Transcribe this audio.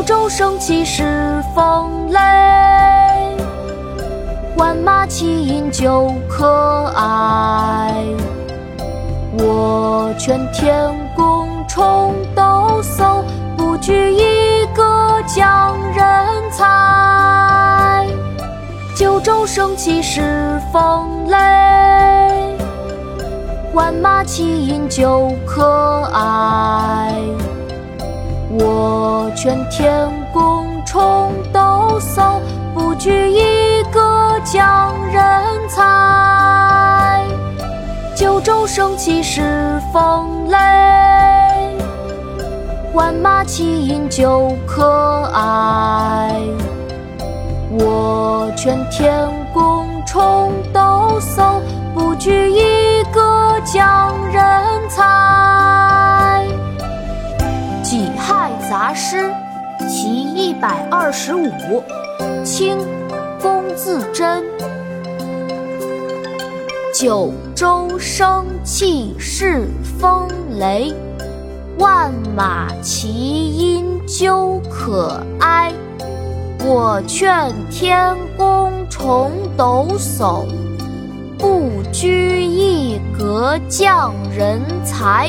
九州生气恃风雷，万马齐喑究可哀。我劝天公重抖擞，不拘一格降人才。九州生气恃风雷，万马齐喑究可哀。我我劝天公重抖擞，不拘一格降人才。九州生气恃风雷，万马齐喑究可哀。我劝天公重抖擞，不拘一杂诗》其一百二十五，清，龚自珍。九州生气恃风雷，万马齐喑究可哀。我劝天公重抖擞，不拘一格降人才。